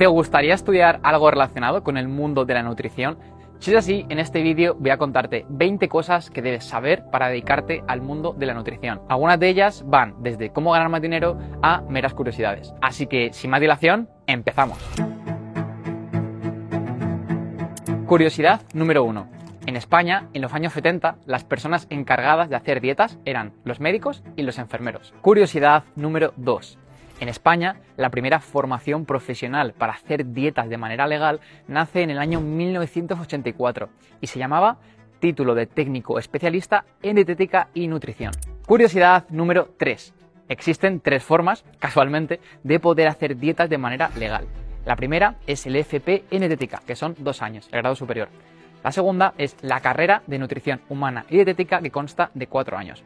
¿Te gustaría estudiar algo relacionado con el mundo de la nutrición? Si es así, en este vídeo voy a contarte 20 cosas que debes saber para dedicarte al mundo de la nutrición. Algunas de ellas van desde cómo ganar más dinero a meras curiosidades. Así que, sin más dilación, empezamos. Curiosidad número 1. En España, en los años 70, las personas encargadas de hacer dietas eran los médicos y los enfermeros. Curiosidad número 2. En España, la primera formación profesional para hacer dietas de manera legal nace en el año 1984 y se llamaba Título de Técnico Especialista en Dietética y Nutrición. Curiosidad número 3. Existen tres formas, casualmente, de poder hacer dietas de manera legal. La primera es el FP en Dietética, que son dos años, el grado superior. La segunda es la carrera de Nutrición Humana y Dietética, que consta de cuatro años.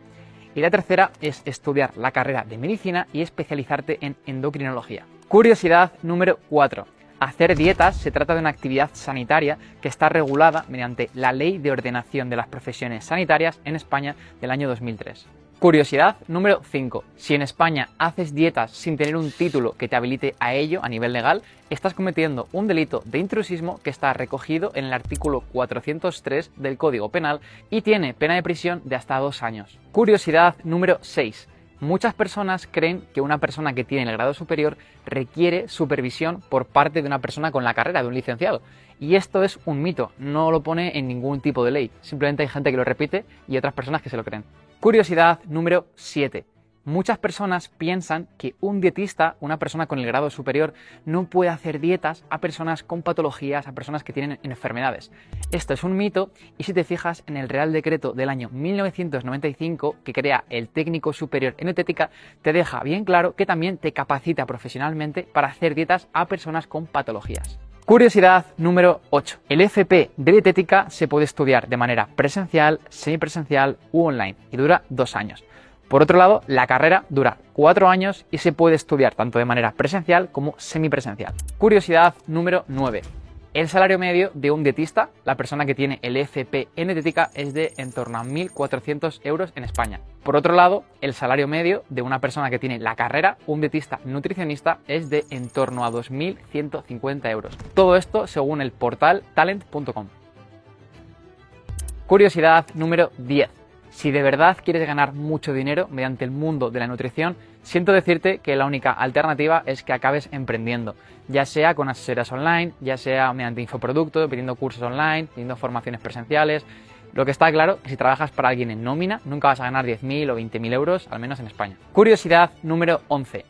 Y la tercera es estudiar la carrera de medicina y especializarte en endocrinología. Curiosidad número 4. Hacer dietas se trata de una actividad sanitaria que está regulada mediante la Ley de Ordenación de las Profesiones Sanitarias en España del año 2003. Curiosidad número 5. Si en España haces dietas sin tener un título que te habilite a ello a nivel legal, estás cometiendo un delito de intrusismo que está recogido en el artículo 403 del Código Penal y tiene pena de prisión de hasta dos años. Curiosidad número 6. Muchas personas creen que una persona que tiene el grado superior requiere supervisión por parte de una persona con la carrera, de un licenciado. Y esto es un mito, no lo pone en ningún tipo de ley. Simplemente hay gente que lo repite y otras personas que se lo creen. Curiosidad número 7. Muchas personas piensan que un dietista, una persona con el grado superior, no puede hacer dietas a personas con patologías, a personas que tienen enfermedades. Esto es un mito y si te fijas en el Real Decreto del año 1995 que crea el técnico superior en dietética, te deja bien claro que también te capacita profesionalmente para hacer dietas a personas con patologías. Curiosidad número 8. El FP de dietética se puede estudiar de manera presencial, semipresencial u online y dura dos años. Por otro lado, la carrera dura cuatro años y se puede estudiar tanto de manera presencial como semipresencial. Curiosidad número 9. El salario medio de un dietista, la persona que tiene el FP en es de en torno a 1.400 euros en España. Por otro lado, el salario medio de una persona que tiene la carrera, un dietista nutricionista, es de en torno a 2.150 euros. Todo esto según el portal talent.com. Curiosidad número 10. Si de verdad quieres ganar mucho dinero mediante el mundo de la nutrición, siento decirte que la única alternativa es que acabes emprendiendo, ya sea con asesorías online, ya sea mediante infoproductos, pidiendo cursos online, pidiendo formaciones presenciales. Lo que está claro que si trabajas para alguien en nómina, nunca vas a ganar 10.000 o 20.000 euros, al menos en España. Curiosidad número 11.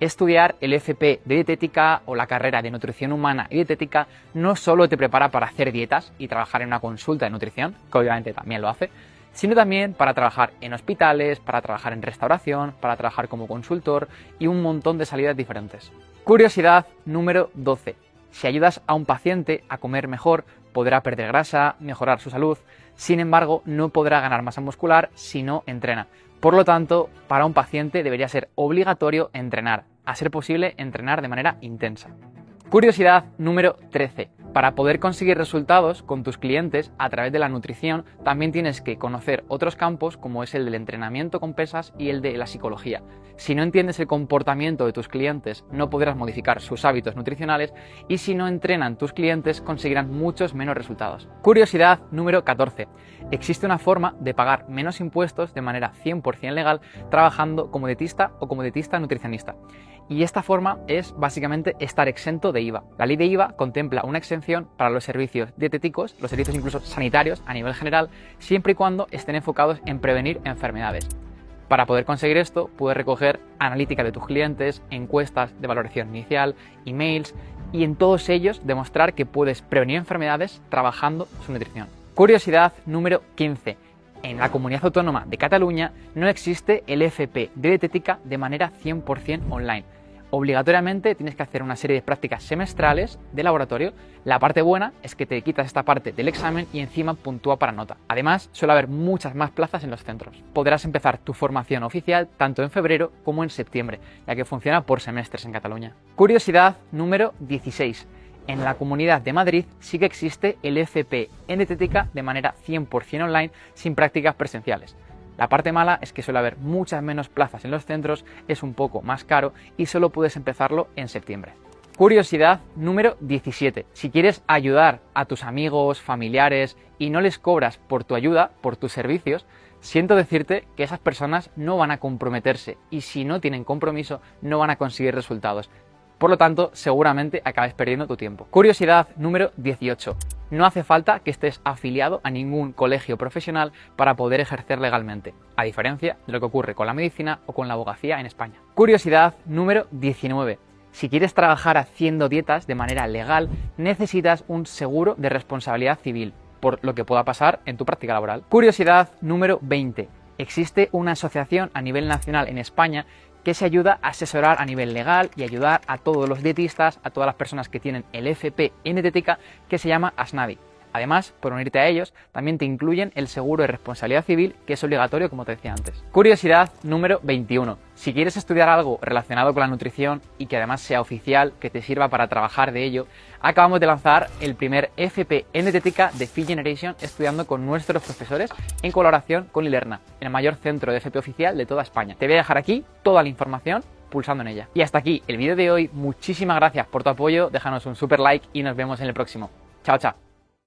Estudiar el FP de dietética o la carrera de nutrición humana y dietética no solo te prepara para hacer dietas y trabajar en una consulta de nutrición, que obviamente también lo hace, sino también para trabajar en hospitales, para trabajar en restauración, para trabajar como consultor y un montón de salidas diferentes. Curiosidad número 12. Si ayudas a un paciente a comer mejor, podrá perder grasa, mejorar su salud, sin embargo no podrá ganar masa muscular si no entrena. Por lo tanto, para un paciente debería ser obligatorio entrenar, a ser posible entrenar de manera intensa. Curiosidad número 13. Para poder conseguir resultados con tus clientes a través de la nutrición, también tienes que conocer otros campos como es el del entrenamiento con pesas y el de la psicología. Si no entiendes el comportamiento de tus clientes, no podrás modificar sus hábitos nutricionales y si no entrenan tus clientes, conseguirán muchos menos resultados. Curiosidad número 14. Existe una forma de pagar menos impuestos de manera 100% legal trabajando como dietista o como dietista nutricionista. Y esta forma es básicamente estar exento de La ley de IVA contempla una exención para los servicios dietéticos, los servicios incluso sanitarios a nivel general, siempre y cuando estén enfocados en prevenir enfermedades. Para poder conseguir esto, puedes recoger analítica de tus clientes, encuestas de valoración inicial, emails y en todos ellos demostrar que puedes prevenir enfermedades trabajando su nutrición. Curiosidad número 15. En la comunidad autónoma de Cataluña no existe el FP de dietética de manera 100% online obligatoriamente tienes que hacer una serie de prácticas semestrales de laboratorio. La parte buena es que te quitas esta parte del examen y encima puntúa para nota. Además, suele haber muchas más plazas en los centros. Podrás empezar tu formación oficial tanto en febrero como en septiembre, ya que funciona por semestres en Cataluña. Curiosidad número 16. En la Comunidad de Madrid sí que existe el FP en dietética de manera 100% online sin prácticas presenciales. La parte mala es que suele haber muchas menos plazas en los centros, es un poco más caro y solo puedes empezarlo en septiembre. Curiosidad número 17. Si quieres ayudar a tus amigos, familiares y no les cobras por tu ayuda, por tus servicios, siento decirte que esas personas no van a comprometerse y si no tienen compromiso no van a conseguir resultados. Por lo tanto, seguramente acabes perdiendo tu tiempo. Curiosidad número 18. No hace falta que estés afiliado a ningún colegio profesional para poder ejercer legalmente, a diferencia de lo que ocurre con la medicina o con la abogacía en España. Curiosidad número 19. Si quieres trabajar haciendo dietas de manera legal, necesitas un seguro de responsabilidad civil por lo que pueda pasar en tu práctica laboral. Curiosidad número 20. Existe una asociación a nivel nacional en España que se ayuda a asesorar a nivel legal y ayudar a todos los dietistas, a todas las personas que tienen el FP en dietética, que se llama ASNADI. Además, por unirte a ellos, también te incluyen el seguro de responsabilidad civil, que es obligatorio, como te decía antes. Curiosidad número 21. Si quieres estudiar algo relacionado con la nutrición y que además sea oficial, que te sirva para trabajar de ello, acabamos de lanzar el primer FP en dietética de Fit Generation estudiando con nuestros profesores en colaboración con Ilerna, el mayor centro de FP oficial de toda España. Te voy a dejar aquí toda la información pulsando en ella. Y hasta aquí el vídeo de hoy. Muchísimas gracias por tu apoyo. Déjanos un super like y nos vemos en el próximo. Chao, chao.